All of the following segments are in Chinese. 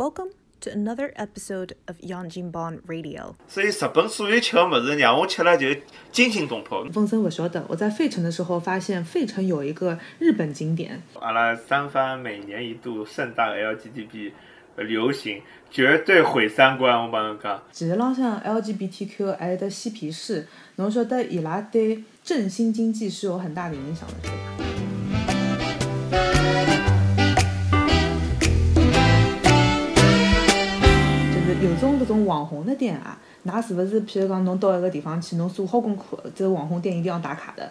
Welcome to another episode of Yanjinban Radio。所以日本所有吃的物事让我吃了就惊心动魄。风声我晓得，我在费城的时候发现费城有一个日本景点，阿拉三番每年一度盛大 LGTB 流行，绝对毁三观。我帮侬讲，其实浪向 LGBTQ 还有得嬉皮士，侬晓得伊拉对振兴经济是有很大的影响的，对吧？有种搿种网红的店啊，㑚是勿是？譬如讲，侬到一个地方去，侬做好功课，这个网红店一定要打卡的，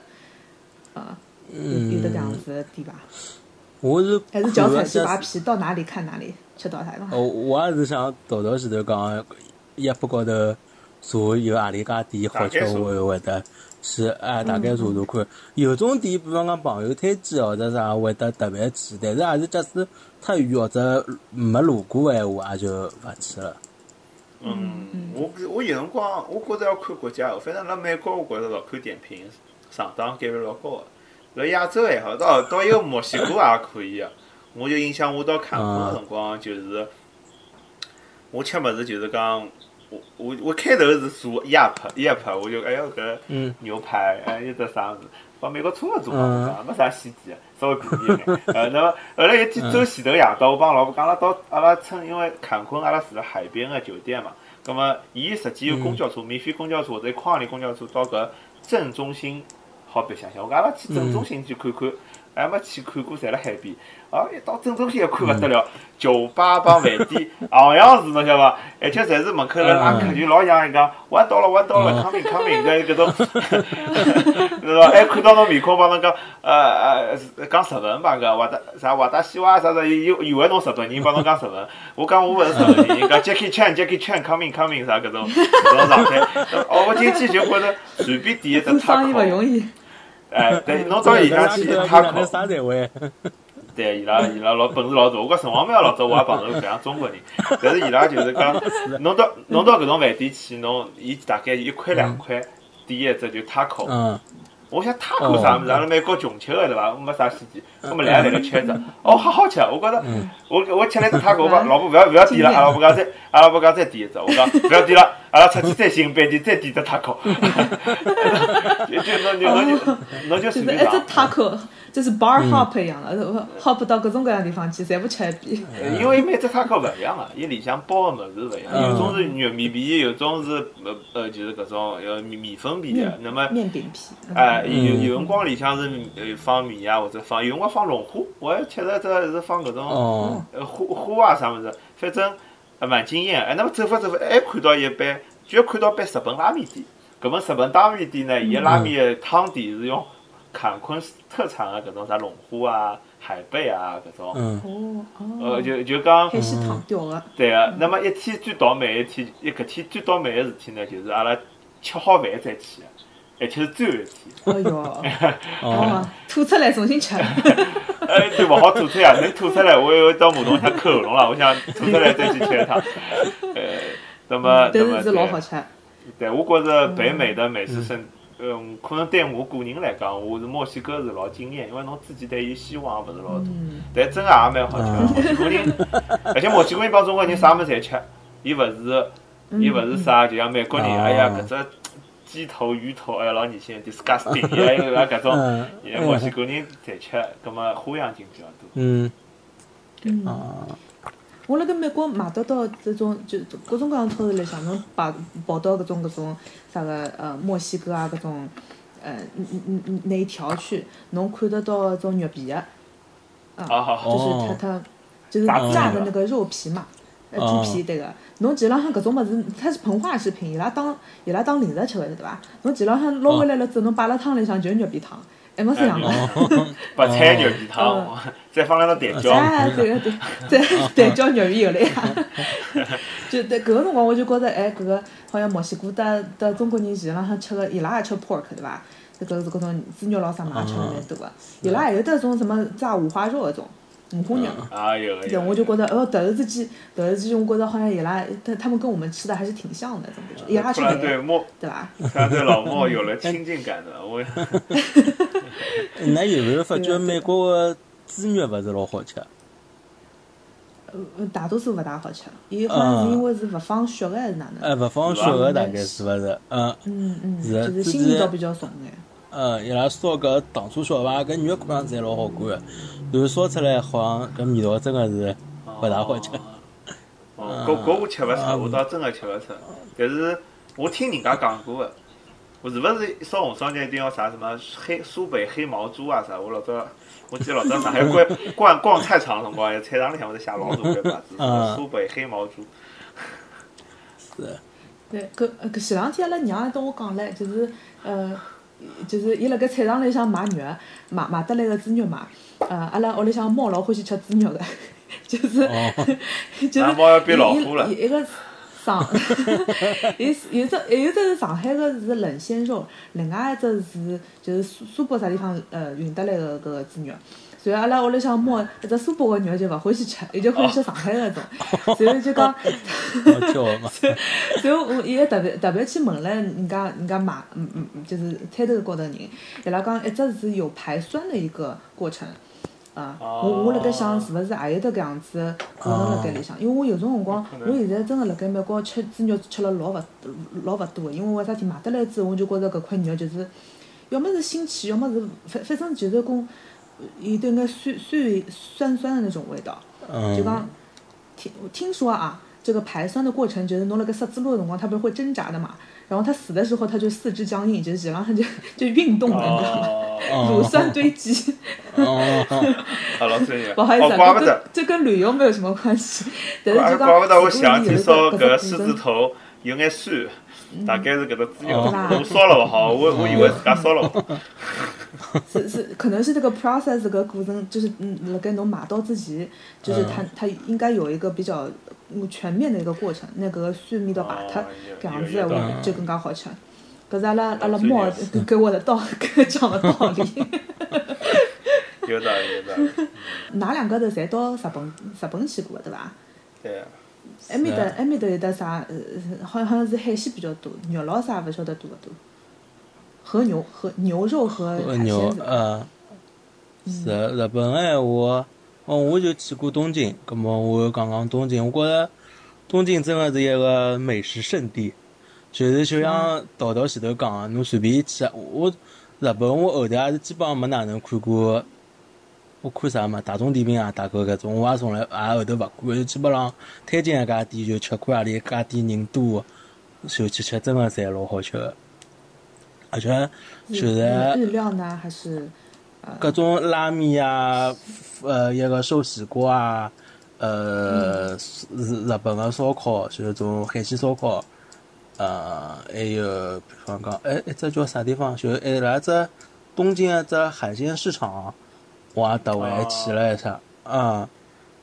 啊，有有得搿样子的店伐？我是还是脚踩西瓜皮，到哪里看哪里，吃到啥地方？哦，我也是想豆豆前头讲，一铺高头查有何里家店好吃，我会会得去啊大概查查看。有种店，比方讲朋友推荐或者啥，会得特别去，但是也是假使太远或者没路过的闲话，也就勿去了。嗯，我我有辰光我觉着要看国家，反正辣美国我觉着老看点评上档概率老高个。辣亚洲还好，到到一个墨西哥也可以个。我就印象我到坎昆个辰光，就是我吃物事就是讲，我我我开头是做亚排亚排，我就哎哟搿嗯牛排，哎有得啥物事，帮美国差勿多嘛，讲没啥稀奇个，稍微便宜一眼。呃，那么后来一天走前头夜到，我帮老婆讲，阿拉到阿拉乘，因为坎昆阿拉住了海边个酒店嘛，那么伊实际有公交车，免费公交车或者矿里公交车到搿镇中心好白相相。我讲阿拉去镇中心去看看，还没去看过，侪辣海边。哦，一到镇中心一看勿得了，酒吧帮饭店行样子，侬晓得伐？而且侪是门口来拉客，就老像伊讲，我到了，我到了，coming coming，搿搿种，是伐？还看到侬面孔帮侬讲，呃呃，是讲日文吧？搿华达啥华达西哇啥啥，有以为侬日本人帮侬讲日文，我讲我勿是日本人，人家 Jackie Chan，Jackie Chan，coming coming 啥搿种搿种状态。哦，我进去就觉着随便点一只做塔生意勿容易。哎，对，侬到伊拉去塔口哪能。啥才会？对，伊拉 伊拉老本事老大，我觉城隍庙老早我也碰着搿样中国人，但是伊拉就是讲，侬到侬到搿种饭店去，侬伊大概一块两块点一只就 taco，嗯，我想 taco 啥物事，阿拉美国穷吃个对伐？没啥稀奇，我们来来个吃一只，哦，好好吃，我觉着，我我吃了一只 taco，我讲老婆勿要勿要点了，阿拉老婆讲再阿拉老婆讲再点一只，我讲勿要点了，阿拉出去再寻饭店再点只 taco，就就侬就侬就侬就随便讲。taco，就是 bar hop 一样的，hop 到各种各样地方去，全部吃一遍。因为每只塔克勿一样个，伊里向包个物事勿一样，嗯有种是玉米皮，有种是呃呃就是搿种呃米米粉皮的，那么面饼皮。哎有嗯有辰光里向是呃放米啊，或者放有辰光放龙虾，我还吃了只是放搿种哦，呃花花啊啥物事，反正呃蛮惊艳。哎，那么走法走法，还看到一爿，居然看到爿日本拉面店。搿么日本拉面店呢，伊个拉面的汤底是用坎昆特产个搿种啥龙虾啊、海贝啊搿种，嗯，哦呃哦，就就讲海鲜汤吊个。对个，那么一天最倒霉一天，一搿天最倒霉个事体呢，就是阿拉吃好饭再去，而且是最后一天，哎哟，哦，哦，吐出来重新吃。哎，就勿好吐出呀，能吐出来，我又到马桶上扣喉咙了，我想吐出来再去吃一趟，呃，那么但那么是是老好对，吃。对我觉着北美的美食生，嗯，可能对我个人来讲，我是墨西哥是老惊艳，因为侬自己对伊希望也勿是老大。嗯，但真个也蛮好吃的。墨西哥人，而且墨西哥人帮中国人啥物事侪吃，伊勿是，伊勿是啥，就像美国人，嗯。哎呀搿只鸡头、鱼头，哎呀老恶心，disgusting，还有搿搿种，嗯。墨西哥人侪吃，葛末花样精比较多。嗯，对。啊，我辣盖美国买得到这种就各种各样的超市里向，侬跑跑到搿种搿种啥个呃墨西哥啊搿种呃嗯嗯嗯那一条去，侬看得到搿种肉皮的，啊，好好。好，就是哦它它就是炸的那个肉皮嘛，呃哦。猪皮对个。侬前浪向搿种物事，它是膨化食品，伊拉当伊拉当零食吃个对伐？侬前浪向捞回来了之后，侬摆辣汤里向就是肉皮汤，还没这样个。白菜肉皮汤，再放两个蛋饺，哎，对个对，对对叫肉皮有了呀。就对搿个辰光，我就觉着，哎，搿个好像墨西哥的的中国人前浪向吃个，伊拉也吃 pork 对伐？这个是搿种猪肉咯啥嘛，吃的蛮多个。伊拉还有得种什么炸五花肉搿种五花肉。啊有个对，我就觉得，哦，突然之间，突然之间，我觉得好像伊拉，他他们跟我们吃的还是挺像的，怎么觉？伊拉吃突然对饭，墨，对伐？突然对老墨有了亲近感的，我 那有没有发觉美国的猪肉勿是老好吃？呃，大多数勿大好吃。伊好像是因为是勿放血个还是哪能？哎，勿放血个大概是勿是？嗯，嗯嗯，是就是自己腥味道比较重眼。嗯，伊拉烧搿糖醋小排搿肉看上去侪老好看个，然后烧出来好像搿味道真个是勿大好吃。哦，搿搿我吃勿出，我倒真个吃勿出。但是我听人家讲过个，我是勿是烧红烧肉一定要啥什么黑苏北黑毛猪啊啥？我老早我记得老早上海逛逛逛菜场辰光，菜场里向会得写老大块牌子，苏北黑毛猪。是，对，搿呃搿前两天阿拉娘还跟我讲唻，就是呃，就是伊辣盖菜场里向买肉，买买得来个猪肉嘛，呃，阿拉屋里向猫老欢喜吃猪肉个，就是、哦就是那猫要变老虎了上，有有只还有只是上海个是冷鲜肉，另外一只是就是苏苏北啥地方呃运得来个搿个猪肉。所以阿拉屋里向猫一只苏北个肉就勿欢喜吃，伊就欢喜吃上海个种，所以就讲。所以我伊还特别特别去问了人家人家买，嗯嗯嗯，就是摊头高头人，伊拉讲一只是有排酸的一个过程。啊，我我辣盖想是勿是也有得搿样子的可能辣盖里向，因为我有种辰光，我现在真个辣盖美国吃猪肉吃了老勿老勿多个，因为为啥体买得来之后，我就觉着搿块肉就是，要么是腥气，要么是反反正就是讲有点眼酸酸酸酸的那种味道。就讲嗯，听我听说啊，这个排酸的过程，就是弄了个十字路的辰光，它不是会挣扎的嘛？然后它死的时候，它就四肢僵硬，就是基本上就就运动了，你知道吗？哦，乳酸堆积。哦，好老专业。不好意思这这跟旅游没有什么关系。但是怪就，怪不得我想起你有一烧搿个狮子头有眼酸，大概是搿个猪肉，对吧我烧了勿好，我我以为自家烧了。是是，可能是这个 process 搿过程，就是嗯，辣盖侬买到之前，就是它它应该有一个比较嗯全面的一个过程，那个酸味道摆脱哦，搿样子话就更加好吃。搿是阿拉阿拉猫给给我的道，给讲的道理。有道理，有道理。㑚两个头侪到日本日本去过对伐？对，埃面搭是埃面搭有得啥？呃，好像好像是海鲜比较多，肉捞啥勿晓得多勿多。和牛和牛肉和海和牛鲜？呃，是日本个闲话，哦，我就去过东京，葛么我又讲讲东京，我觉着东京真的是一个美食圣地，就是就像桃桃前头讲的，侬随便去，我日本我后头也是基本上没哪能看过。我看啥嘛？大众点评啊，大概搿种，我也从来也后头勿看，就基本上推荐一家店就吃，看何里家店人多，就去吃，真的侪老好吃个，而且就是日料呢，还是各种拉面啊，呃，一个寿喜锅啊，呃，日日本个烧烤，就是种海鲜烧烤，呃，还有比方讲，哎，一只叫啥地方？就哎，来只东京一只海鲜市场，我也特回去了一下，啊、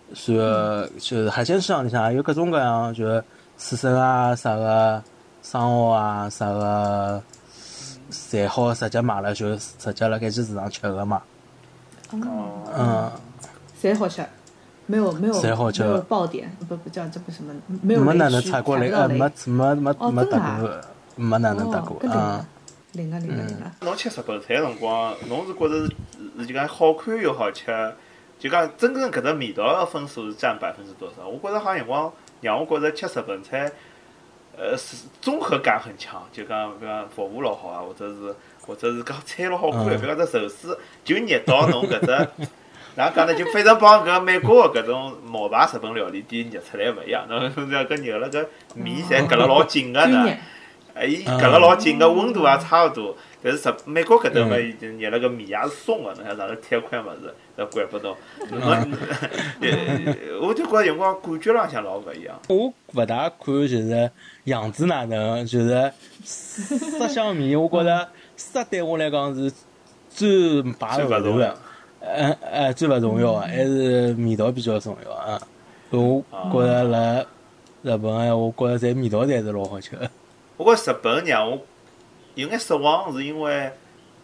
然后就是海鲜市场里向有各种各样，就是刺身啊，啥个生蚝啊，啥个。侪好直接买了就直接辣盖去市场吃个嘛，哦，嗯，侪好吃，没有没有侪好吃。没有爆点，不不叫这不什么，没有没哪能踩过雷，呃，没没没没打过，没哪能打过哦，搿啊，灵个灵个灵个侬吃日本菜辰光，侬是觉着是是就讲好看又好吃，就讲真正搿只味道的分数是占百分之多少？我觉着好像辰光让我觉着吃日本菜，呃，是综合感很强，就讲比方服务老好啊，或者是或者是讲菜老好看，嗯比方只寿司就热到侬搿只。哪能讲呢？就非常帮搿美国个搿种冒牌日本料理店热出来勿一样。侬侬讲搿热了搿面侪隔了老紧个呢，哎，伊隔了老紧个，温度也差勿多。但是日美国搿头嘛，已经热了个面也是松个，侬像上头贴块物事，侪拐不到。侬呃我就觉着辰光感觉浪向老勿一样。我勿大看就是样子哪能，就是色香味，我觉着色对我来讲是最排后头最勿重要的，。呃呃，最勿重要的还是味道比较重要啊。我觉着辣日本我觉着侪味道侪是老好吃的。我觉着日本让我有眼失望，是因为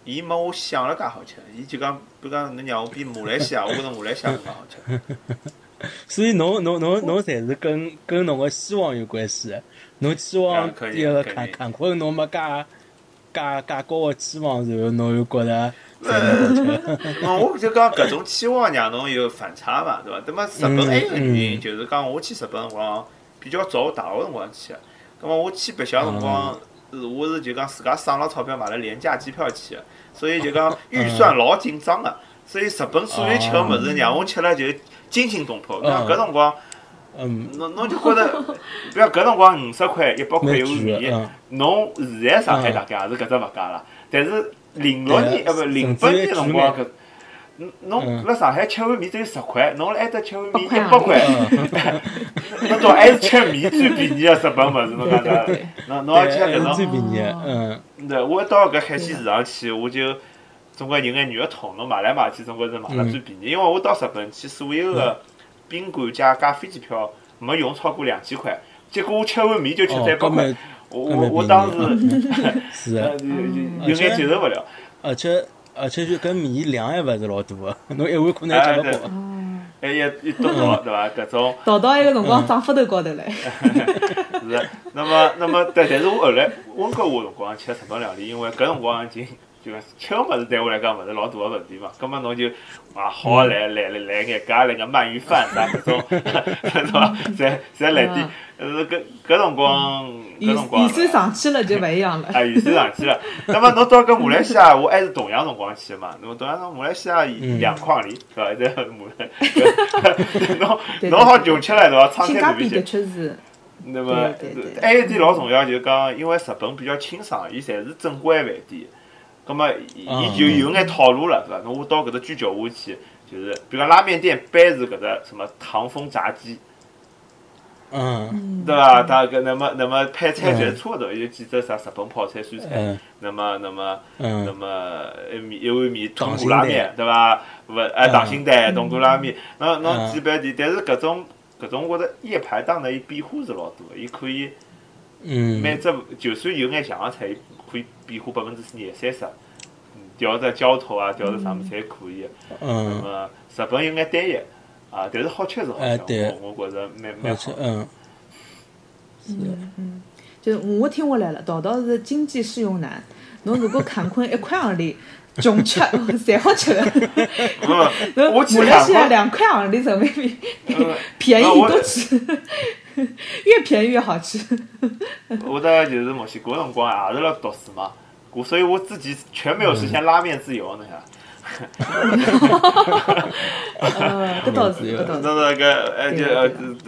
伊没我想了介好吃。伊就讲，比如讲，侬让我比马来西亚，我觉着马来西亚更加好吃。所以侬侬侬侬侪是跟跟侬个希望有关系的。侬期望啊可以一个坎坎昆侬没介介介高个期望，然后侬又觉着嗯，我就讲搿种期望让侬有反差嘛，对伐？那么日本还有个原因，就是讲我去日本辰光比较早，大学辰光去个。那么我去白相辰光，是我是就讲自家省了钞票买了廉价机票去个，所以就讲预算老紧张个。所以日本所有吃个物事让我吃了就惊心动魄。像搿辰光，嗯，侬侬就觉着，比如搿辰光五十块、一百块有蛮贵米，侬现在上海大概也是搿只物价了。但是零六年，呃不零八年辰光搿。侬侬辣上海吃碗面只有十块，侬辣埃搭吃碗面一百块，侬总还是吃面最便宜个日本物事，侬讲对伐？侬侬要吃搿种，最便宜，嗯，对，我一到搿海鲜市场去，我就总归有眼肉痛，侬买来买去，总归是买了最便宜。因为我到日本去，所有个宾馆加加飞机票没用超过两千块，结果我吃碗面就吃哦三百块我我我当时 是 有有眼接受勿了。而且而且就跟面量还勿是老大个，侬一碗可能吃勿饱。哎一一笃笃，对伐？搿种倒到一个辰光长发头高头来。是。那么，那么，但但是我后来温哥华辰光吃日本料理，因为搿辰光已经就讲吃个物事对我来讲勿是老大个问题嘛。葛末侬就啊，好来来来来眼加来个鳗鱼饭啥搿种，是伐？侪侪来点。呃，搿搿辰光，搿辰光预。算上去了就勿一样了。啊，预算上去了。那么侬到搿马来西亚，我还是同样辰光去的嘛。那么同样辰马来西亚两块钿，对伐？在马来，侬对侬好穷吃了，对伐？窗性价比的。确是，那么还有一点老重要，就是讲，因为日本比较清爽，伊侪是正规饭店，葛么伊就有眼套路了，是伐？侬我到搿只居酒屋去，就是比如讲拉面店背是搿只什么唐风炸鸡，嗯。对伐？它搿那么那么配菜全差勿多，有几只啥日本泡菜、酸菜，嗯。那么那么那嗯么一米一碗米豚溏骨拉面对伐？勿哎嗯。溏心蛋、豚骨拉面，侬侬嗯。几般店，但是搿种搿种我觉着夜排档的伊变化是老多的，伊可以嗯。每嗯只就算有眼像个菜，伊可以变化百分之廿三十，嗯调只浇头啊，调只啥物事侪可以的。那嗯，么日本有眼单一啊，但是好吃是好吃，哎对我我觉着蛮蛮好好且。嗯就是我听下来了，道道是经济适用男。侬如果坎昆一块行钿，穷吃侪好吃的。不，侬马 来西亚两块行钿人民币，嗯 便宜多吃，越便宜越好吃。我的就是墨西哥辰光也是辣读书嘛，我所以我自己全没有实现拉面自由，你看。呃，搿倒是，搿倒是。那那个呃就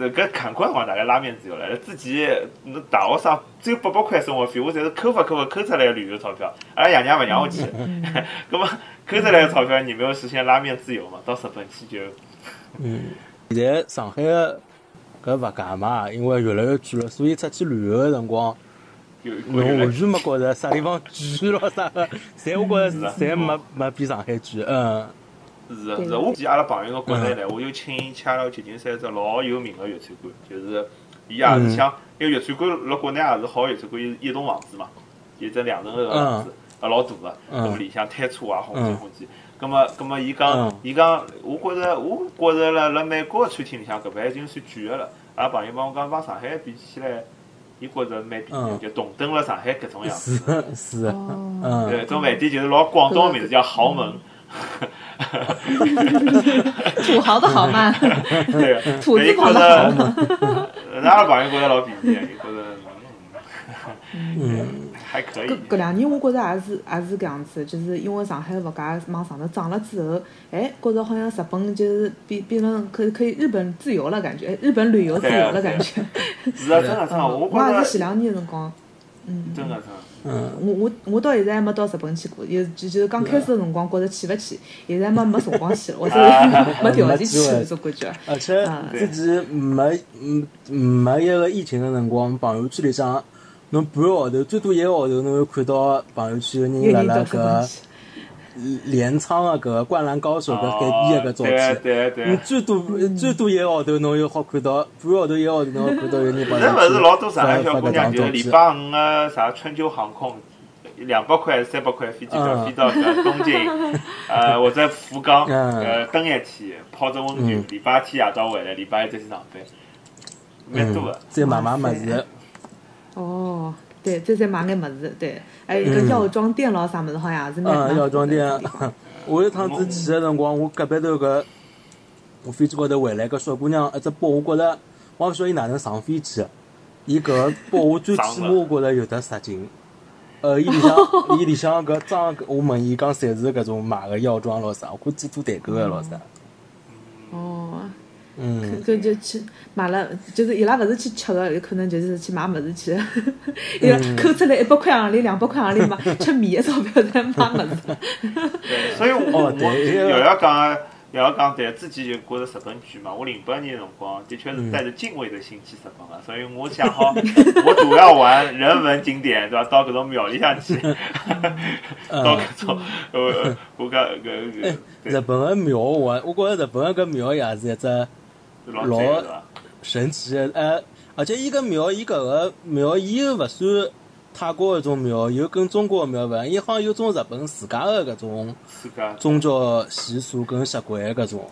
搿坎坷辰光大概拉面自由了，自己侬大学生只有八百块生活费，我侪是抠伐抠伐抠出来的旅游钞票，阿拉爷娘勿让我去，葛么抠出来的钞票你没有实现拉面自由嘛？到日本去就嗯，现在上海个搿物价嘛，因为越来越贵了，所以出去旅游个辰光，有侬完全没觉着啥地方贵咯啥？个，侪我觉着侪没没比上海贵，嗯。是是的，我记阿拉朋友个国内来，我就请伊请阿拉旧金山一只老有名个粤菜馆，就是伊也是像，因为粤菜馆辣国内也是好粤菜馆，伊是一栋房子嘛，有只两层楼个房子，啊老大个，嗯。咁么里向推车啊，红嗯。机红机，咁么咁么伊讲嗯，伊讲，我觉着我觉着辣辣美国个餐厅里向搿饭已经算贵个了，阿拉朋友帮我讲帮上海比起来，伊觉着蛮便宜就同等辣上海搿种样子。是是，嗯。搿种饭店就是老广东个名字叫豪门。土豪的豪嘛，对，土字伊觉旁的豪阿拉朋友觉着老便宜，伊觉着嗯。嗯还可以搿。搿两年我觉着也是也是搿样子，就是因为上海物价往上头涨了之后，哎，觉着好像日本就是变变成可以可以日本自由了感觉，哎日本旅游自由了感觉。是啊，真的真的，我我也觉着是前两年辰光，嗯，真的真的。嗯我我我到现在还没到日本去过，有就就是刚开始的辰光觉着去勿起，现在没没辰光去了，或者 没条件去那 种感觉。而且嗯自己没嗯没一个疫情个辰光，朋友圈里向侬半个号头，最多一个号头，侬会看到朋友圈人辣辣搿去，镰仓个搿个《灌篮高手》搿改编个搿照对片。对。最多最多一个号头，侬又好看到半个号头一个号头，侬好看到有人朋现在友圈勿是老多上海小姑娘，就。礼拜五个啥春秋航空，两百块还是、三百块飞机票嗯飞到搿东京，呃或者福冈，嗯呃登一天，泡着温泉嗯，礼拜天夜到回来，礼拜一再去上班，蛮多嗯个。，再买买物事，哦，对，再再买眼么子，对，还有一个药妆店咯啥么子，好像也是蛮药妆店 我一趟子去个辰光，我隔壁头个，我飞机高头回来，个小姑娘一只包，我觉着我也勿晓得伊哪能上飞机的。伊搿个包我最起码我觉着有得十斤。呃，伊里向 伊里向搿装，我问伊讲，侪是搿种买个药妆咯啥，我估计做代购个咯啥。哦，嗯，搿就去买了，就是伊拉勿是去吃个，有可能就是去买物事去。伊拉嗯抠出来一百块行钿、两百块行钿买 吃米的钞票在买物事。对，所以我哦我对又要讲又要讲，对，自己就觉着日本贵嘛。我零八年的辰光，的确是带着敬畏的心去日本个，所以我想好，我主要玩人文景点，对伐？到搿种庙里向去，到搿种呃，我讲搿搿日本个庙我我觉着日本个搿庙也是一只老？神奇的，呃，而且伊个庙，伊搿个庙，伊又勿算泰国搿种庙，又跟中国个庙勿一样，伊好像有种日本自家个搿种是个。宗教习俗跟习惯搿种。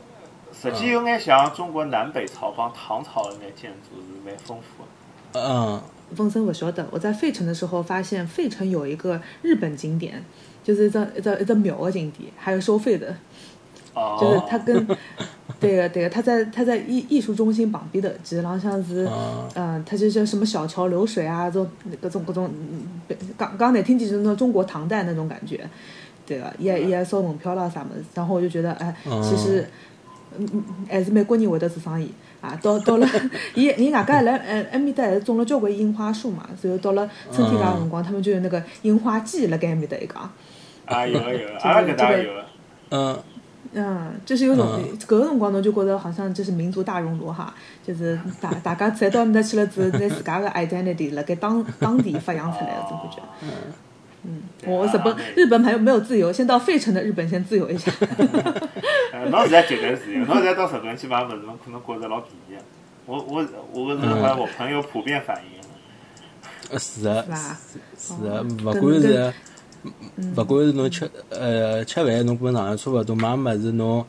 实际有眼像中国南北朝帮唐朝的眼建筑是蛮丰富的。嗯，风声我晓得，我在费城的时候发现费城有一个日本景点，就是一只一只一只庙的景点，还有收费的，哦，就是它跟对个对个，他在他在艺艺术中心旁边头，其实浪像是哦嗯，他就叫什么小桥流水啊，这种各种各种，嗯刚刚难听起就是那中国唐代那种感觉，对个，也也收门票啦啥么子，然后我就觉得哎，其实。嗯嗯，还是美国人会得做生意啊！到到了，伊伊外加来呃埃面搭还是种了交关樱花树嘛，所以到了春天介个辰光，他们就有那个樱花季辣盖埃面搭一个。啊有个有 个，阿拉搿搭也。嗯，嗯，就是有种搿个辰光侬就觉得好像就是民族大熔炉哈，就是大大家侪到埃面搭去了之后，拿自家个 identity 辣盖当当地发扬出来了，总感觉。嗯，我日本日本还有没有自由？先到费城的日本先自由一下。呃，侬现在绝对自由，侬现在到日本去买物事，侬可能觉着老便宜的。我我我搿是好像我朋友普遍反映。是的是，吧？是的，哦勿管是跟勿管是侬吃呃吃饭，侬跟上海差勿多，买物事侬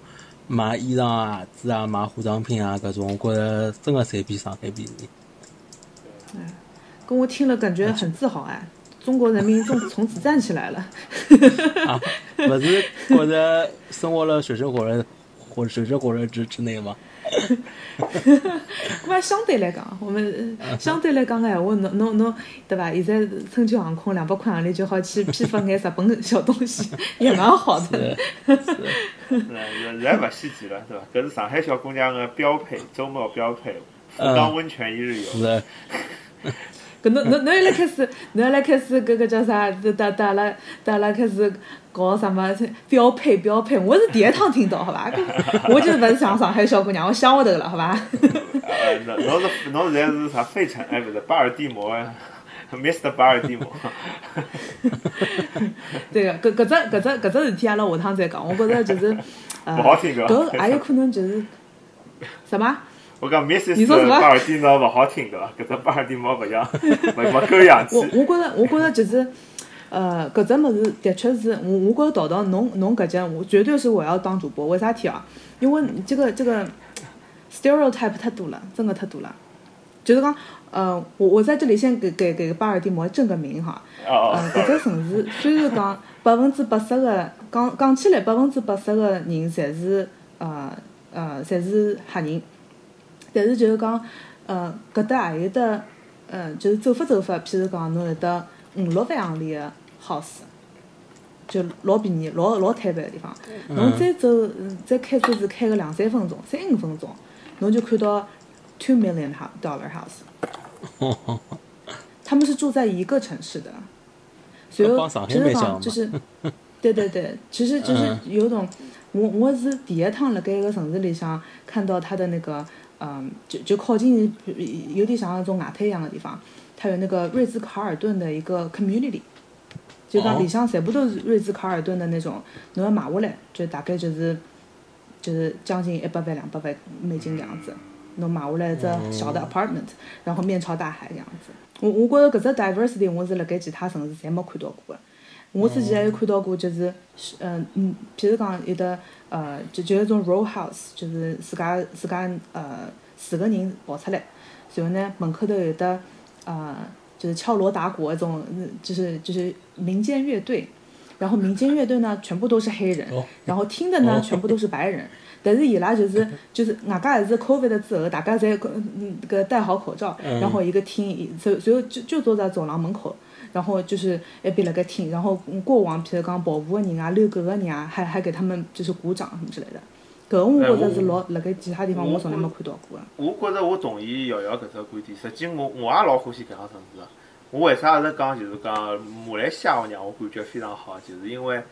买衣裳啊、鞋子啊、买化妆品啊搿种，我觉着真个侪比上海便宜。跟我听了感觉很自豪哎，中国人民从从此站起来了。啊，勿是觉着生活了水深火热火水深火热之之内吗？相对来讲，我们呃 相对来讲个闲话，侬侬侬对伐？现在春秋航空两百块行钿就好去批发眼日本小东西，也蛮好的。是，现在勿稀奇了，对伐？搿是上海小姑娘个标配，周末标配。福冈温泉一日游。是的，搿侬侬侬又来开始，侬又来开始搿个叫啥？带带带阿拉带阿拉开始搞什么标配标配？我是第一趟听到，好伐？我就勿是像上海小姑娘，我想下头了，好伐？呃，侬侬是侬现在是啥费城？哎，勿是巴尔的摩，Mr. 巴尔的摩。对个，搿搿只搿只搿只事体，阿拉下趟再讲。我觉着就是，呃，不好听搿也有可能就是什么？我讲 Mrs. 你说什么巴尔的摩勿好听对伐？搿只巴尔的摩勿像，勿勿够洋气我。我觉着，我觉着就是，呃，搿只物事的确是，我我觉着淘淘侬侬搿件，我绝对是我要当主播。为啥体啊？因为这个这个 stereotype 太多了，真的太多了。就是讲，呃，我我在这里先给给给巴尔的摩正个名哈。哦呃，搿只城市虽然讲 百分之八十个讲讲起来百分之八十个人侪是呃呃侪是黑人，但是就是讲呃搿搭也有得呃就是走法走法，譬如讲侬有得五六万行钿个 house，就老便宜老老摊板个地方，侬再走嗯再开车子开个两三分钟三五分钟，侬就看到 two million dollar house。他们是住在一个城市的，所以就是，对对对，其实就是嗯。有种，我我是第一趟辣盖一个城市里向看到它的那个，嗯，就就靠近有点像那种外滩一样的地方，它有那个瑞兹卡尔顿的一个 community，就讲哦里向全部都是瑞兹卡尔顿的那种，侬要买下来就大概就是就是将近一百万两百万美金这样子。侬买下来一只小的 apartment，然后面朝大海这样子。我我觉着搿只 diversity 我是辣盖其他城市侪没看到过的。我之前还有看到过，就是是嗯嗯，譬如讲有的呃，就就有一种 row house，就是自家自家呃四个人跑出来，然后呢门口头有的呃，就是敲锣打鼓这种，嗯就是就是民间乐队。然后民间乐队呢，全部都是黑人，然后听的呢，全部都是白人。但是伊拉就是就是外加还是 COVID 之后，大家侪嗯个戴好口罩，然后一个听，所所以就就坐在走廊门口，然后就是一边辣盖听，然后过往譬如讲跑步的人啊、遛狗的人啊，还还给他们就是鼓掌什么之类的。搿个我觉着是老辣盖其他地方我从来没看到过的。我觉着我同意瑶瑶搿只观点，实际我我也老欢喜搿样城市个。我为啥是讲就是讲马来西亚让我感觉非常好，就是因为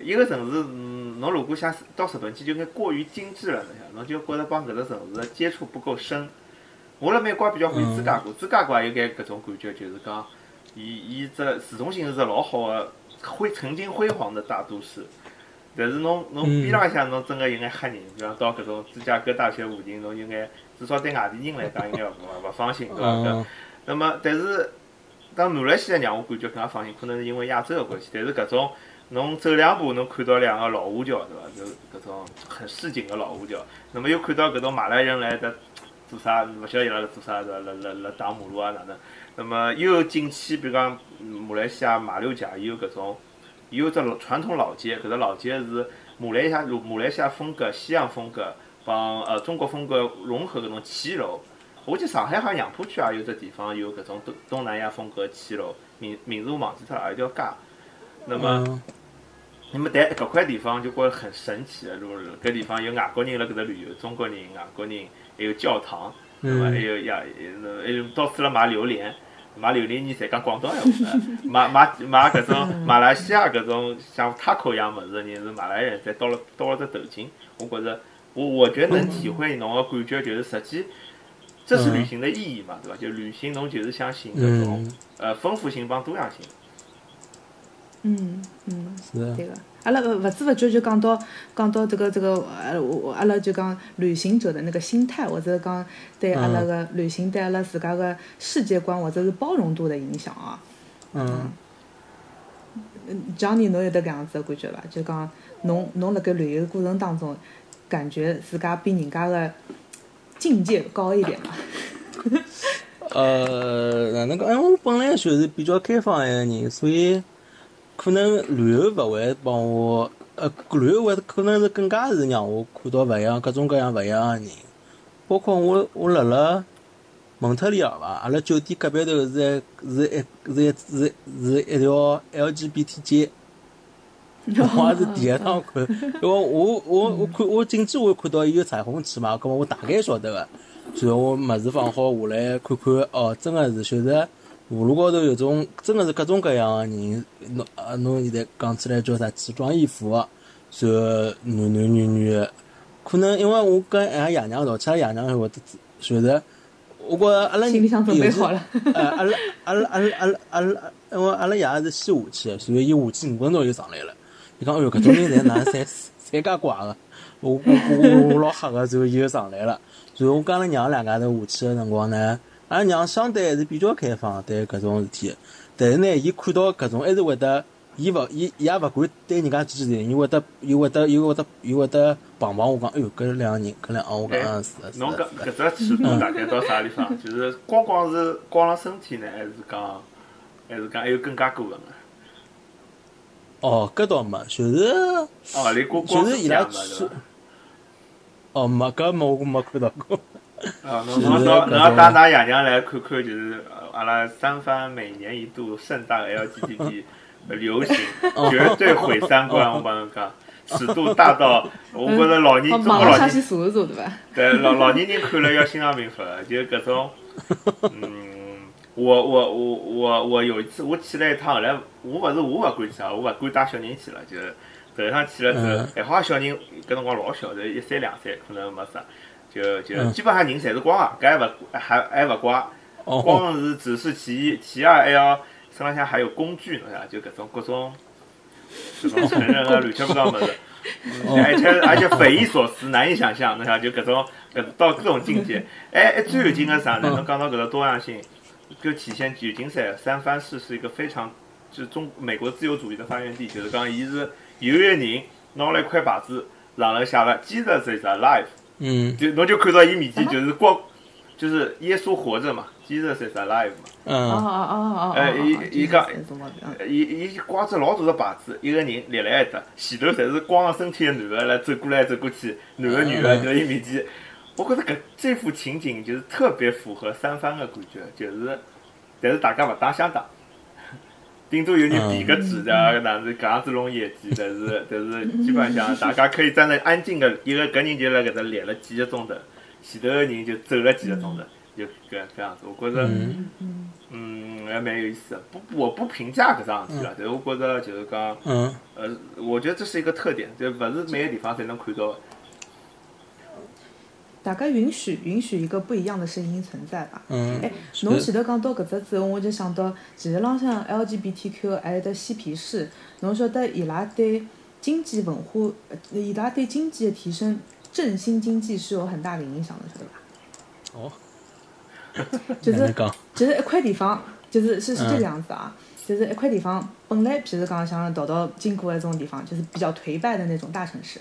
一个城市，嗯，侬如果想到日本去，就该过于精致了，侬想，侬就觉着帮搿只城市接触不够深。我辣美国比较欢喜芝加哥，芝加哥也有眼搿种感觉，就是讲，伊伊只市中心是只老好个辉曾经辉煌的大都市。但是侬侬边浪向侬真个有眼吓人，比方到搿种芝加哥大学附近，侬有眼至少对外地人来讲，应该勿勿放心，对伐？搿那么，但是。当马来西亚让我感觉更加放心，可能是因为亚洲个关系。但是搿种侬走两步，侬看到两个老华侨，对伐？就搿种很市井个老华侨。那么又看到搿种马来人来的做啥？勿晓得伊拉辣做啥？对伐？辣辣辣打马路啊哪能？那么又进去，比如讲马来西亚马六甲，有搿种有只传统老街。搿只老街是马来西亚马来西亚风格、西洋风格帮呃中国风格融合搿种骑楼。我记得上海好像杨浦区也有只地方有搿种东东南亚风格骑楼，名名字我忘记脱了，一条街。那么，那么但搿块地方就觉着很神奇个，如搿地方有外国人辣搿搭旅游，中国人、外国人，还有教堂，那么还有呀，还有到处辣买榴莲，卖榴莲，你侪讲广东闲话，买买买搿种马来西亚搿种像塔口一样物事的人是马来人，侪到了到了只头巾。我觉着，我我觉得能体会侬个感觉，就是实际。这是旅行的意义嘛，对伐？就旅行，侬就是想寻搿种呃丰富性帮多样性。嗯嗯，是对个。阿拉勿知勿觉就讲到讲到这个这个呃，我阿拉就讲旅行者的那个心态，或者讲对阿拉个旅行对阿拉自家个世界观或者是包容度的影响啊。嗯。嗯，Johnny，侬有得搿样子的感觉伐？就讲侬侬辣盖旅游过程当中，感觉自家比人家个。境界高一点嘛？呃，哪能讲？因为我本来就是比较开放一个人，所以可能旅游勿会帮我，呃，旅游会可能是更加是让我看到勿一样、各种各样勿一样的人。包括我，我辣辣蒙特利尔伐，阿拉酒店隔壁头是是一是一是是一条 LGBT 街。我也是第一趟看，因为我我我看我进去我看到有彩虹旗嘛，搿么我大概晓得个。然后我物事放好下来看看，哦，真个是就是马路高头有种真个是各种各样个人，侬啊侬现在讲起来叫啥奇装异服个，然后男男女女，可能因为我跟俺爷娘道，其他爷娘会得晓得，我觉着阿拉心里想准备好了，呃，阿拉阿拉阿拉阿拉阿拉，因为阿拉爷是先下去，所以伊下去五分钟就上来了。伊讲，哎哟，搿种人侪哪三三家怪个，我我我我老吓个，然后伊就上来了。然后我跟阿拉娘两家头下去个辰光呢，阿拉娘相对还是比较开放对搿种事体。但是呢，伊看到搿种还是会得，伊勿伊伊也勿敢对人家几句人，伊会得伊会得伊会得伊会得碰碰我讲，哎哟，搿两个人，搿两我讲是是。侬搿搿只尺度大概到啥地方？就是光光是光了身体呢，还是讲还是讲还有更加过分个？哦，搿倒没，就是就是伊拉去，哦，没搿没我没看到过。啊，侬侬到侬要带㑚爷娘来看看，就是阿拉三番每年一度盛大 LGBT 流行，绝对毁三观。我帮侬讲，尺度大到，我觉着老年中国老年对老老年人看了要心脏病发，就搿种，嗯。我我我我我有一次我去了一趟，后来我勿是我勿敢去啊，我勿敢带小人去了，就是头一趟去了之后，还好小人搿辰光老小，才一岁两岁，可能没啥，就就基本上人侪是光啊，搿还勿还还勿光，光是只是其一，其二还要身浪向还有工具，侬晓得，就搿种各种搿种成人个 乱七八糟物事，而且而且匪夷所思，难以想象，侬晓得，就搿种搿到搿种境界，哎，最有劲个啥呢？侬讲到搿个多样性。就体现旧金山三藩市是一个非常，就是中美国自由主义的发源地。就是讲，伊是有一个人拿了一块牌子，上头写了 “Jesus is alive”，嗯，就侬就看到伊面前就是光，就是耶稣活着嘛 Jesus is alive 嘛。哦嗯哦哦哦哦，哎伊伊讲伊伊挂只老大个牌子，一个人立辣埃搭，前头侪是光着身体个男个来走过来走过去，男个女个就伊面前。我觉着搿这幅情景就是特别符合三番个感觉，就是，但是大家勿打相打，顶多有人比个指的，哪能搿样子弄业绩，但是但是基本上大家可以站在安静个，一个搿人就辣搿搭立了几个钟头，前头个人就走了几个钟头，就搿搿样子，我觉着。嗯嗯，还蛮有意思的。不，我不评价搿桩事体了，但是我觉着就是讲，嗯呃，我觉得这是一个特点，就勿是每个地方侪能看到的。大家允许允许一个不一样的声音存在吧。嗯哎，侬前头讲到搿只之后，我就想到，其实浪向 LGBTQ 还有得嬉皮士，侬晓得伊拉对经济文化，呃伊拉对经济的提升、振兴经济是有很大的影响的，晓得吧？哦，就是？就是一块地方，就是是是这嗯个样子啊，就是一块地方，本来譬如讲像桃桃经过的这种地方，就是比较颓败的那种大城市，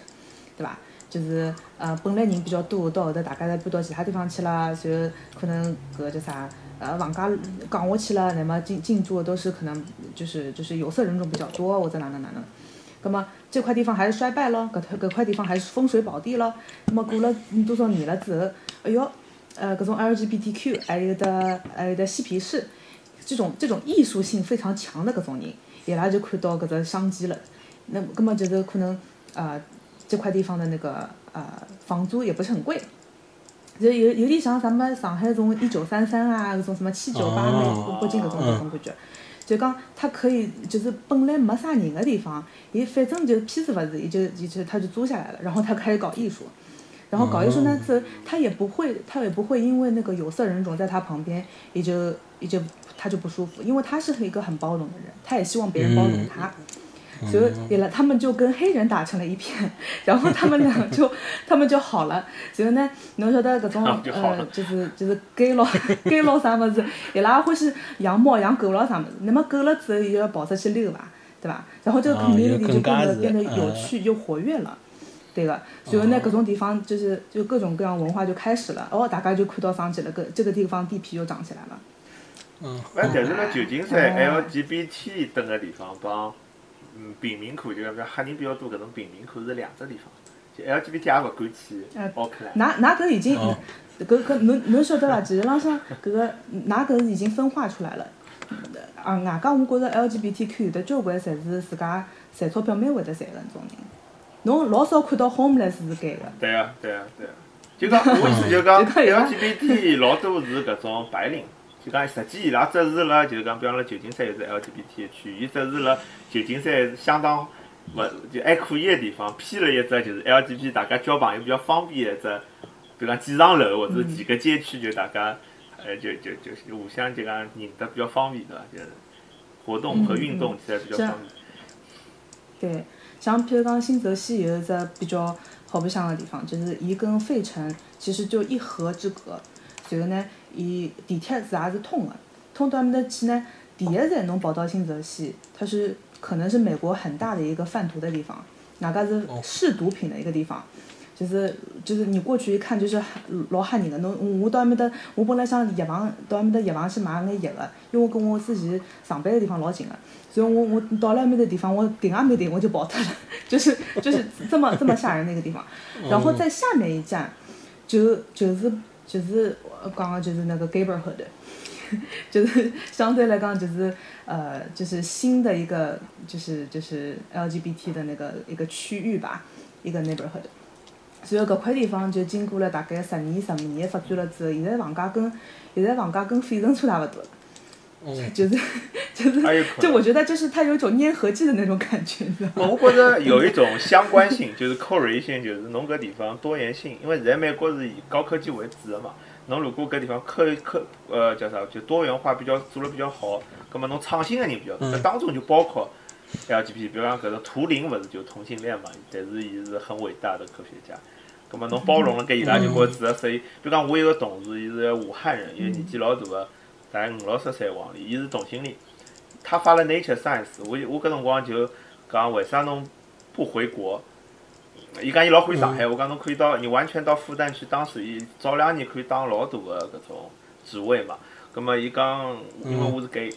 对吧？就是呃，本来人比较多，到后头大家侪搬到其他地方去了，就可能搿个叫啥，呃，房价降下去了，那么进进驻的都是可能就是就是有色人种比较多，或者哪能哪能。那么这块地方还是衰败咯，搿块搿块地方还是风水宝地咯。那么过了多少年了之后，哎哟，呃，搿种 LGBTQ 还有的还有的嬉皮士，这种这种艺术性非常强的搿种人，伊拉就看到搿只商机了。那么，葛么就是可能呃这块地方的那个呃房租也不是很贵，就有有点像咱们上海这种一九三三啊，搿种什么七九八那北北京搿种搿种感觉。就讲他可以，就是本来没啥人的地方，伊反正就屁事勿是，伊就伊就他就租下来了，然后他开始搞艺术，然后搞艺术呢，之后他也不会，他也不会因为那个有色人种在他旁边，也就也就他就不舒服，因为他是一个很包容的人，他也希望别人包容他。所以也来，他们就跟黑人打成了一片，然后他们俩就他们就好了。所以呢，侬晓得搿种就好了呃，就是就是 gay 咯 gay 咯啥物事，伊拉欢喜养猫养狗咯啥物事。那么狗了之后，又要跑出去溜伐，对伐？然后这个啊 community 就变得变得有呃趣又活跃了。对个，然后呢，搿种地方就是就各种各样文化就开始了，哦，大家就看到商机了，搿这个地方地皮又涨起来了。嗯，那，但是辣旧金山哦 LGBT 等个地方帮嗯贫民窟，就讲黑人比较多搿种贫民窟是两只地方。就 LGBT 也勿敢去哎奥克兰。㑚㑚搿已经哦，搿搿侬侬晓得伐？其实浪向搿个㑚搿已经分化出来了。啊，外加我觉着 LGBTQ 有的交关侪是自家赚钞票蛮会得赚个那种人。侬老少看到 homeless 是搿个。对啊，对啊，对啊。就讲我意思就讲 就讲 LGBT 老多是搿种白领，就讲实际伊拉只是辣就是讲，比方辣旧金山有只 LGBT 的区，伊只是辣旧金山相当勿就还可以的地方，批了一只就是 LGBT 大家交朋友比较方便的一只，比如讲几幢楼或者几个街区，就大家呃就就就互相就讲认得比较方便对伐？就是活动和运动起来比较方便。对，像譬如讲新泽西有一只比较好白相的地方，就是伊跟费城其实就一河之隔。然后呢，伊地铁是也是通的，通到埃面搭去呢，第一站侬跑到新泽西，它是可能是美国很大的一个贩毒的地方，哪个是试毒品的一个地方。就是就是你过去一看就是老吓人的，侬我到埃面搭，我本来想药房到埃面搭药房去买眼药的，因为我跟我自己上班的地方老近的，所以我我到了埃面的地方，我停也没停，我就跑脱了，就是就是这么这么吓人的一个地方。然后在下面一站，就就是就是我刚刚就是那个 neighborhood，就是相对来讲就是呃就是新的一个就是就是 LGBT 的那个一个区域吧，一个 neighborhood。然后搿块地方就经过了大概十年、十五年的发展了之后，现在房价跟现在房价跟费城差不多了，嗯就是就是就我觉得就是它有一种粘合剂的那种感觉，你知道吗？我觉着有一种相关性，就是 correlation，就是侬搿地方多元性，因为现在美国是以高科技为主的嘛。侬如果搿地方科科呃叫啥，就多元化比较做了比较好，葛么侬创新的人比较多，嗯当中就包括 LGBT，比如讲搿个图灵勿是就同性恋嘛，但是伊是很伟大的科学家。葛么侬包容了搿伊拉就觉着值得，所以比如讲我有个同事，伊是武汉人，因为年纪老大个，大概五六十岁往里，伊是同性恋。他发了 Nature Science，我我搿辰光就讲为啥侬不回国？伊讲伊老欢喜上海，我讲侬可以到，你完全到复旦去当时，伊，早两年可以当老大个搿种职位嘛。葛末伊讲，因为我是 gay，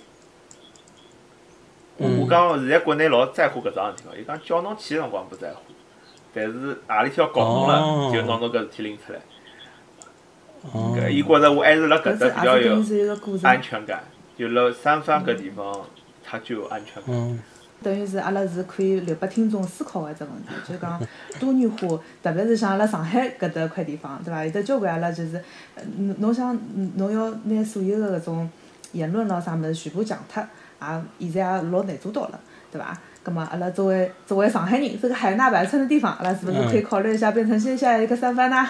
我讲现在国内老在乎搿桩事体个，伊讲叫侬去个辰光不在乎，但是何里天要搞侬哦了，就拿侬搿事体拎出来。哦，搿伊觉着我还是辣搿搿搭比较有安，全感，就辣三藩搿地方，他就有安全感。嗯等于是阿拉是可以留拨听众思考个一只问题，就是讲多元化，特别是像阿拉上海搿搭块地方，对伐？有得交关阿拉就是，呃侬侬想侬要拿所有个搿种言论咾啥物事全部强脱，也现在也老难做到了，对伐？葛么阿拉作为作为上海人，这个海纳百川的地方，阿拉是不是可以考虑一下变成线下一个三藩呢？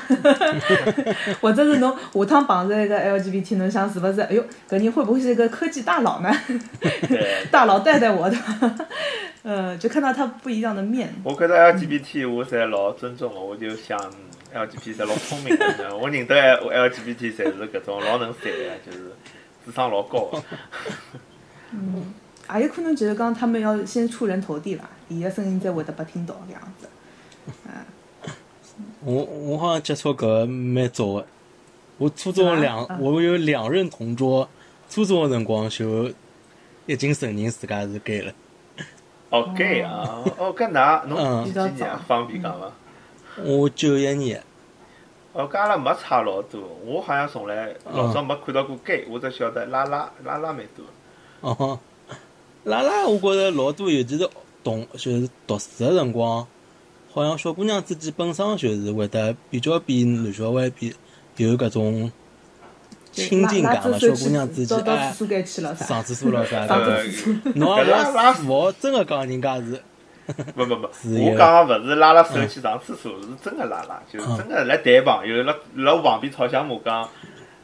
或者是侬下趟碰着一个 LGBT，侬想是不是？哎哟，搿人会不会是一个科技大佬呢？对，大佬带带我的，呃，就看到他不一样的面。我觉着 LGBT 我侪老尊重个，我就想 LGBT 侪老聪明个，我认得 L LGBT 侪是搿种老能三个，就是智商老高个。也有可能就是讲他们要先出人头地啦，伊个声音才会得被听到搿样子。嗯 我我好像接触搿个蛮早个，我初中两我有两任同桌，初中个辰光就已经承认自家是 gay 了。哦，gay 啊，哦，搿㑚侬嗯几几年啊？方便讲伐？我九一年，哦，搿阿拉没差老多，我好像从来老早没看到过 gay，我只晓得拉拉拉拉蛮多。哦，拉拉我觉着老多，尤其是同就是读书个辰光，好像小姑娘之间本身就是会得比较比男小孩比有搿种亲近感嘛，小姑娘之间哎去到到厕所了啥？上厕所了啥上的。侬拉拉勿好真个讲人家是，不不不，我讲个勿是拉拉手去上厕所，是真个拉拉，就是真个来谈朋友，辣辣我旁边吵相骂讲，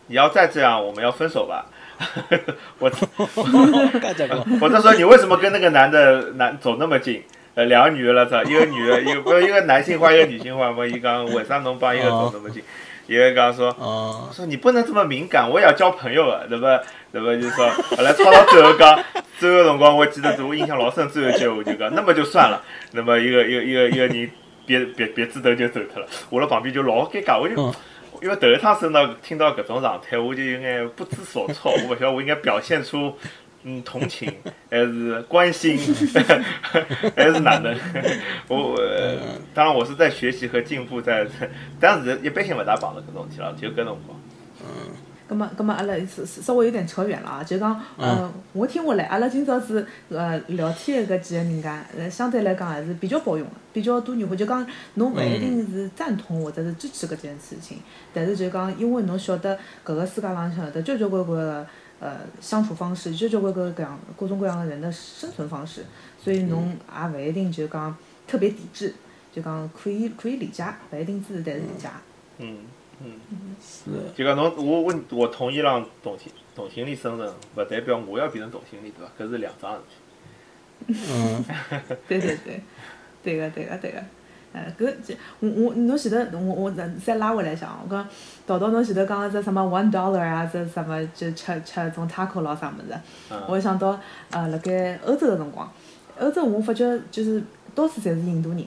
你要再这样，我们要分手吧。我搿结果，或者说你为什么跟那个男的男走那么近？呃，两个女的了，操，一个女的，一个不一个男性化，一个女性化嘛。伊讲为啥侬帮一个走那么近？一个讲说，哦，说你不能这么敏感，我也要交朋友啊，对吧？对吧？就说后来吵到最后讲，最后辰光我记得我印象老深，最后一句话就讲，那么就算了。那么一个一个一个一个人别别别自头就走掉了，我辣旁边就老尴尬，我就。因为头一趟收到听到搿种状态，我就有眼不知所措，我勿晓得我应该表现出嗯同情还是关心，还是哪能？我、呃、当然我是在学习和进步在，但是一般性勿大碰到搿种事体了，就搿辰光。咁么，咁么，阿拉稍微有点扯远了啊，就讲，呃，我听下来，阿拉今朝是呃聊天的搿几个人家，呃，相对来讲还是比较包容的，比较多元化。就讲侬勿一定是赞同或者是支持搿件事情，但是就讲，因为侬晓得搿个世界浪向有得交交关关个呃相处方式，交交关关各样各种各样的人的生存方式，所以侬也勿一定就讲特别抵制，就讲可以可以理解，勿一定支持，但是理解。嗯嗯，是就讲侬我我我同意让同性同性恋生存，勿代表我要变成同性恋，对伐？搿是两桩事体。嗯，对 对对，对个对个对个，哎，搿这我我侬前头我我再再拉回来想，我讲淘淘侬前头讲个只什么 one dollar 啊，只什么就吃吃种 taco 咯啥物事，嗯我想到呃辣盖欧洲个辰光，欧洲我发觉就是到处侪是印度人，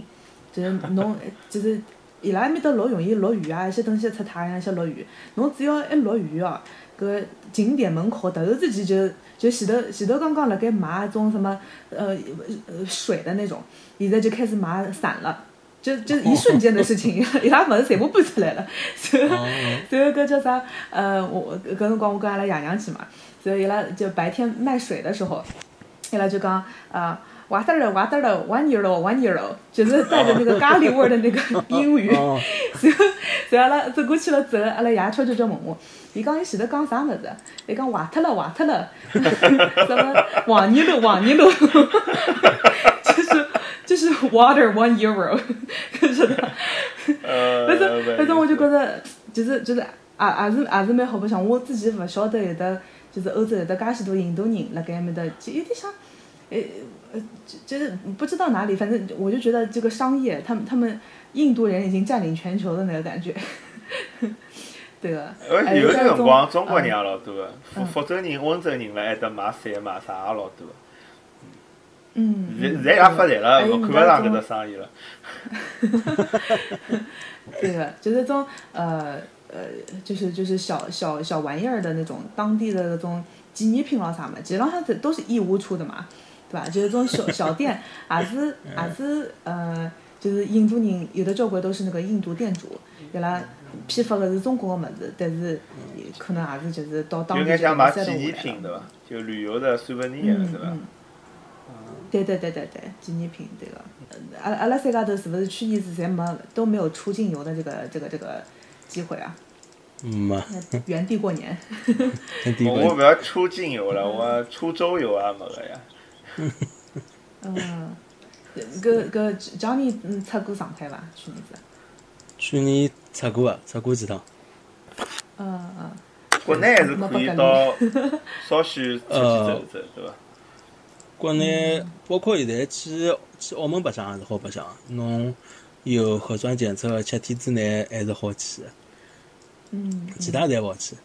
就是侬就是。伊拉埃面搭老容易落雨啊，一些东西出太阳，一些落雨。侬只要一落雨哦，搿景点门口突然之间就就前头前头刚刚辣盖卖一种什么呃呃水的那种，现在就开始卖伞了，就就一瞬间的事情，伊拉物事全部搬出来了。然后哦，然后搿叫啥？呃，我搿辰光我跟阿拉爷娘去嘛，所以伊拉就白天卖水的时候，伊拉就讲啊。Water water one euro one euro，就是带着那个咖喱味儿的那个 英语，然后哦，然后阿拉走过去了之后，阿拉爷悄悄悄问我，伊讲伊前头讲啥物事？伊讲坏脱了坏脱了，什么黄泥路黄泥路，就是就是 water one euro，就是的。呃，反正反正我就觉觉着，就是就是也也是也是蛮好白相。我自己勿晓得有的，就是欧洲有的介许多印度人辣盖埃面搭，就有点像，呃呃，就就是不知道哪里，反正我就觉得这个商业，他们他们印度人已经占领全球的那个感觉。对个，而且有像一种辰光中国人也嗯老多个，福嗯福州人、温州人辣埃搭买伞买啥也老多个。嗯，现嗯现在也发财了，我看勿人家种上搿只生意了。对个，就是种呃呃，就是就是小小小玩意儿的那种当地的那种纪念品咯啥嘛，基本上这都是义乌出的嘛，对伐？就是种小小店，也是也是呃，就是印度人有的交关都是那个印度店主，伊拉批发的是中国的物事，但是可能也是就是到当地就有眼像买塞纪。念品对伐？就旅游的 souvenir 嗯对伐？嗯。对对对对对，纪念品对个，呃阿拉阿拉三家头是不是去年子侪没都没有出境游的这个这个这个机会啊？没，那原地过年。我我勿要出境游了，我出州游也没个呀。嗯，搿搿 Johnny 嗯出过上海伐？去年子。去年出过啊，出过几趟。嗯嗯。国内还是可以到 稍许出去走走，对伐？国内包括现在去去澳门白相也是好白相，侬有核酸检测，七天之内还是好去的，嗯。其他侪勿好去。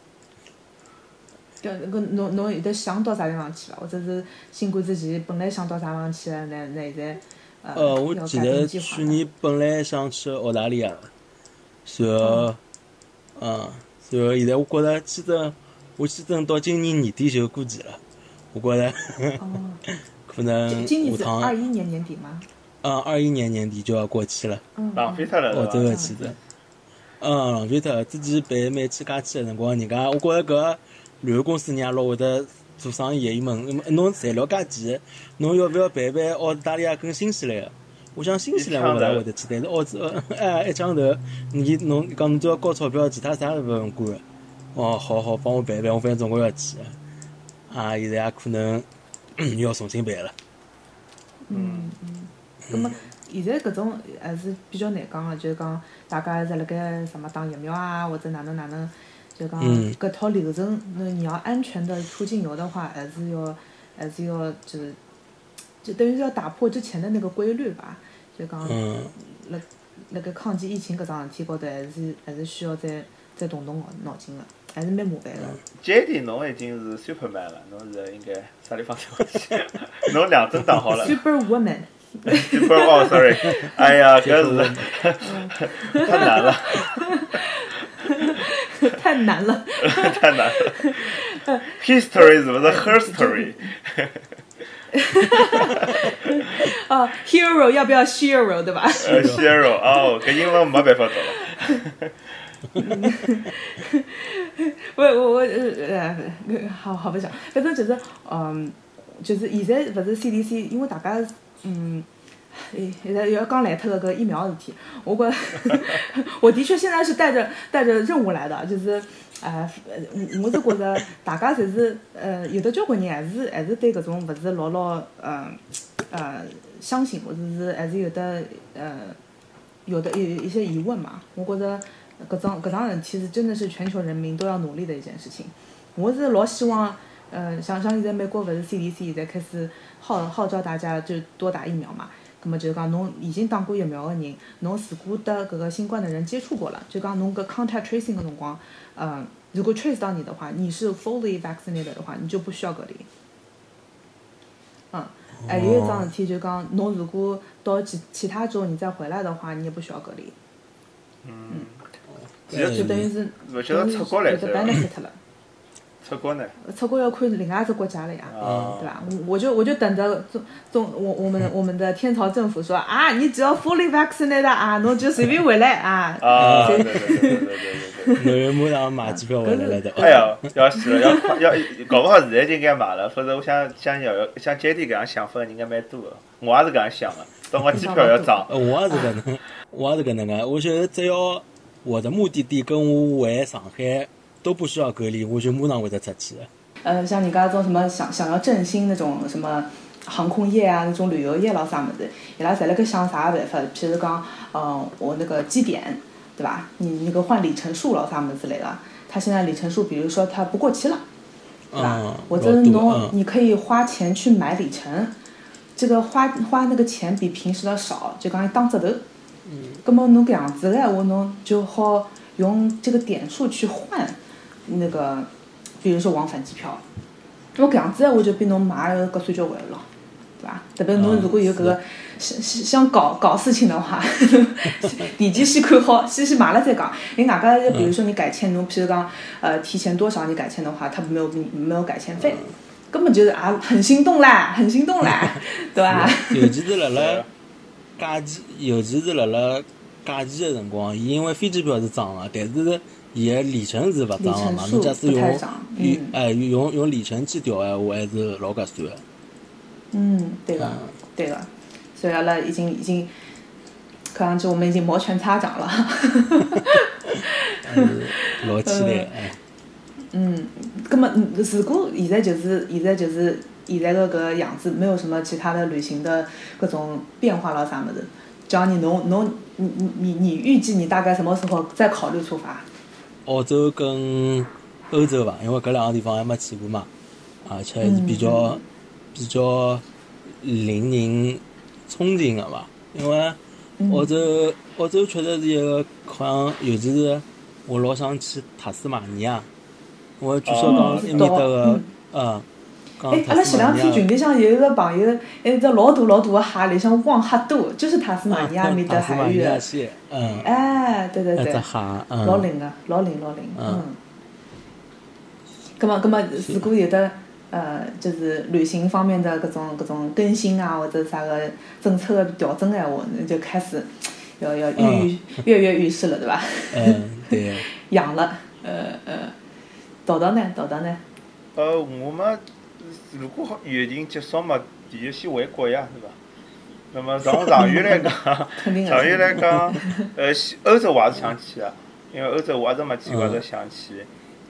搿搿侬侬有得想到啥地方去伐？或者是新冠之前本来想到啥地方去了，那那现在呃呃，我要记得去年本来想去澳大利亚的，然后，嗯，然后现在我觉着记得，我记得到今年年底就过期了，我觉着哦，可能今今年是二一年年底吗？嗯，二一年年底就要过期了，嗯。浪费脱了，澳洲对伐？的签证。嗯，浪费脱。之前办美签假期的辰光，人家我觉着搿旅游公司人家老会得做生意的。伊问侬材料介齐，侬要勿要办办澳大利亚跟新西兰个？我想新西兰我勿大会得去，但是澳洲，呃哎，一枪头，你侬讲侬只要交钞票，其他啥都勿用管。哦，好好，帮我办办，我反正总归要去的。啊，现在也可能要重新办了。嗯嗯。葛么现在搿种还是比较难讲个，就是讲大家还是辣盖什么打疫苗啊，或者哪能哪能，就讲嗯。搿套流程，那你要安全的出境游的话，还是要还是要就是就等于是要打破之前的那个规律吧，就讲嗯，辣辣盖抗击疫情搿桩事体高头，还是还是需要再再动动脑脑筋个，还是蛮麻烦的。JD 侬已经是 Superman 了，侬现在应该啥地方？去？侬两针打好了。Super Woman，，Super 哦，sorry，哎呀，搿是。太难了，太难了。太难了。History 怎么是 Herstory？哦，Hero 要不要 Hero 对吧？呃，Zero 哦，搿英文没办法读了。我我我呃呃，好好不讲，反正就是嗯，就是现在勿是 CDC，因为大家嗯。诶，现在要刚来脱个搿疫苗的事体，我觉 我的确现在是带着带着任务来的，就是，呃，我我是觉着大家侪是呃，有的交关人还是还是对搿种勿是老老呃呃相信，或者是还是有的呃有的有一些疑问嘛。我觉着搿桩搿桩事体是真的是全球人民都要努力的一件事情。我是老希望，呃，像像现在美国勿是 CDC 现在开始号号召大家就多打疫苗嘛。咁么就是讲，侬已经打过疫苗个人，侬如果得搿个新冠的人接触过了，就讲侬搿 contact tracing 个辰光，呃，如果 trace 到你的话，你是 fully vaccinated 的话，你就不需要隔离。嗯，还有一桩事体就讲，侬如果到其其他州你再回来的话，你也不需要隔离，嗯，嗯就等于是勿晓得出国来有的噻，benefit 了。出国呢？出国要看另外一只国家了呀。啊对吧？我我就我就等着中中我我们 我们的天朝政府说啊，你只要 fully vaccinated 啊，侬就随便回来啊。啊，对随对对对对对对对。侬马上买机票回来了的。哎呀，要死了，要快要，搞不好现在就应该买了，否则我想像瑶瑶像 JD 搿样想法的人应该蛮多的，我也是搿样想的，到我机票要涨，呃，我也是搿能，我也是搿能个。我觉得只要我的目的地跟我回上海都不需要隔离，我就马上会得出去的。呃，像人家种什么想想要振兴那种什么航空业啊，那种旅游业咯啥么子，伊拉侪辣盖想啥办法？譬如讲，嗯，我那个基点，对吧？你那个换里程数咯啥么之类的，他现在里程数，比如说他不过期了。对吧？嗯，或者老多侬嗯你可以花钱去买里程，这个花花那个钱比平时的少，就讲打折头。嗯。葛么侬搿样子个闲话，侬就好用这个点数去换那个，比如说往返机票。侬搿样子闲话就比侬买个合算交关了，对对伐？特别侬如果有搿个想想搞搞事情的话，提前先看好，先先买了再讲。因为外加比如说你改签，侬譬如讲呃提前多少你改签的话，他没有没有改签费，根本就是啊很心动啦，很心动啦，对伐？尤其是辣辣假期，尤其是辣辣假期的辰光，伊因为飞机票是涨了，但是伊个里程是勿涨个嘛。侬假使用用哎用用里程去调闲话，还是老合算个。嗯，对个，对个。所以阿拉已经已经看上去我们已经摩拳擦掌了。老期待。嗯，咁么如果现在就是现在就是现在个搿个样子，没有什么其他的旅行的各种变化了啥么子？叫你侬侬你你你你预计你大概什么时候再考虑出发？澳洲跟欧洲吧，因为搿两个地方还没去过嘛，而且还是比较比较令人憧憬的吧。因为澳洲澳洲确实是一个好像，尤其是我老想去塔斯马尼亚，我据说讲埃面搭个嗯。哎，阿拉前两天群里向有一个朋友，一只老大老大个蟹里向汪哈多，就是塔斯马尼亚 面的海域。嗯。哎，对对对。只蟹，嗯。老灵个，老灵老灵，嗯。咁么咁么，如果有的呃，就是旅行方面的各种各种更新啊，或者啥个政策的调整闲话，那就开始要要跃跃跃欲试了，对吧？嗯，对。养了，呃呃，豆豆呢？豆豆呢？呃，我们。如果好疫情结束嘛，第一先回国呀，是伐？那么从长远来讲，长远来讲，呃，欧洲我还是想去啊，因为欧洲我一直没去过，一直想去。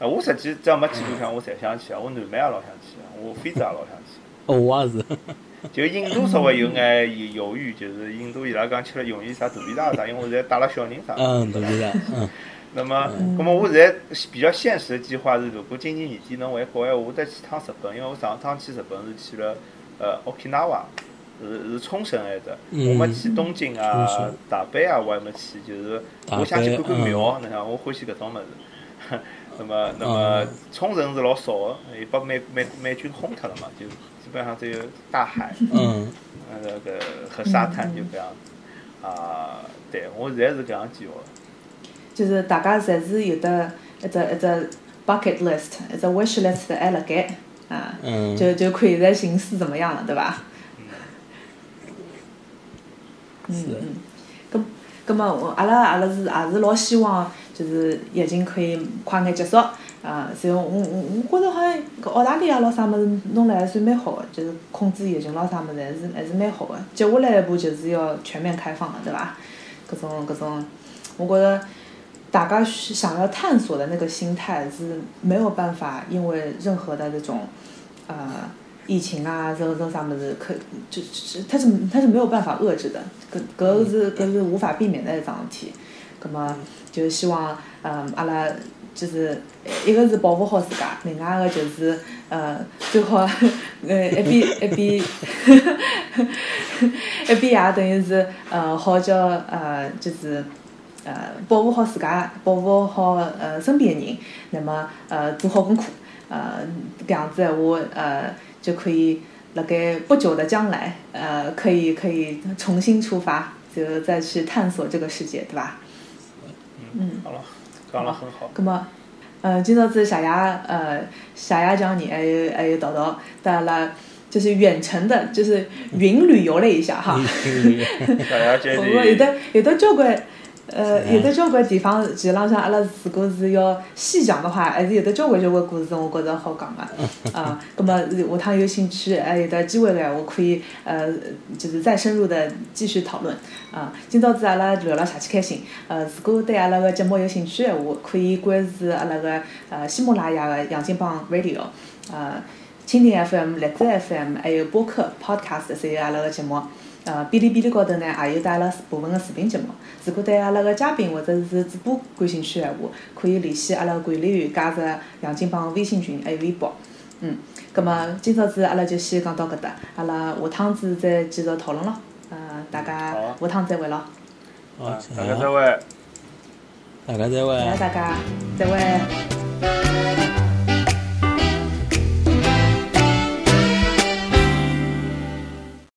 啊，我实际只要没去过向，我侪想去啊。我南美也老想去，我非洲也老想去。哦，我也是。就印度稍微有眼犹豫，就是印度伊拉讲吃了容易啥肚皮大啥，因为我现在带了小人啥。嗯，肚皮大。嗯。那么，那么我现在比较现实的计划是，如果今年年底能回国闲话，我再去趟日本，因为我上趟去日本是去了呃，Okinawa，是是冲绳来着，我没去东京啊、大阪啊，我还没去，就是我想去看看庙，你看我欢喜搿种物事。那么，那么冲绳是老少的，也把美美美军轰脱了嘛，就基本上只有大海，嗯，那个和沙滩就搿样子。啊，对我现在是搿样计划。就是大家侪是有的一只一只 bucket list，一只 wish list 还辣盖，啊，就就看现在形势怎么样了，对伐？嗯嗯，咁咁么我阿拉阿拉是也是老希望，就是疫情可以快眼结束，啊，所以我我我觉着好像搿澳大利亚咾啥物事弄了还算蛮好个，就是控制疫情咾啥物事还是还是蛮好个。接下来一步就是要全面开放了，对伐？搿种搿种，我觉着。大家想要探索的那个心态是没有办法，因为任何的这种，呃，疫情啊，这这啥么子，可就就是它是它是没有办法遏制的，搿搿是搿是无法避免的一桩事体。葛么就希望，嗯，阿拉就是一个是保护好自家，另外一个就是呃，最好 呃一边一边 一边也等于是呃好叫呃就是。呃，保护好自家，保护好呃身边的人，那么呃做好功课，呃搿样子闲话，呃就可以辣盖不久的将来，呃可以可以重新出发，就再去探索这个世界，对吧？嗯，好了，讲了很好。那么，呃，今朝子谢谢呃谢谢江你还有还有豆豆带阿拉就是远程的，就是云旅游了一下哈。谢谢姐姐。有的有的交关。呃，有的交关地方，其实浪向阿拉如果是要细讲的话，还是有的交关交关故事，我觉着好讲个。啊，葛么下趟有兴趣，还有的机会嘞，我可以呃，就是再深入的继续讨论。啊，今朝子阿拉聊了邪气开心。呃，如果对阿拉个节目有兴趣闲话，可以关注阿拉个呃喜马拉雅个杨金帮 Radio，呃，蜻蜓 FM、荔枝 FM，还有播客 Podcast，侪有阿拉个节目。呃，哔哩哔哩高头呢，也有带阿拉部分个视频节目。如果对阿拉个嘉宾或者是主播感兴趣闲话，可以联系阿拉管理员加入杨金帮微信群还有微博。嗯，葛末今朝子阿拉就先讲到搿搭，阿拉下趟子再继续讨论咯。呃，大家下趟再会咯。好，大家再会。大家再会。来，大家再会。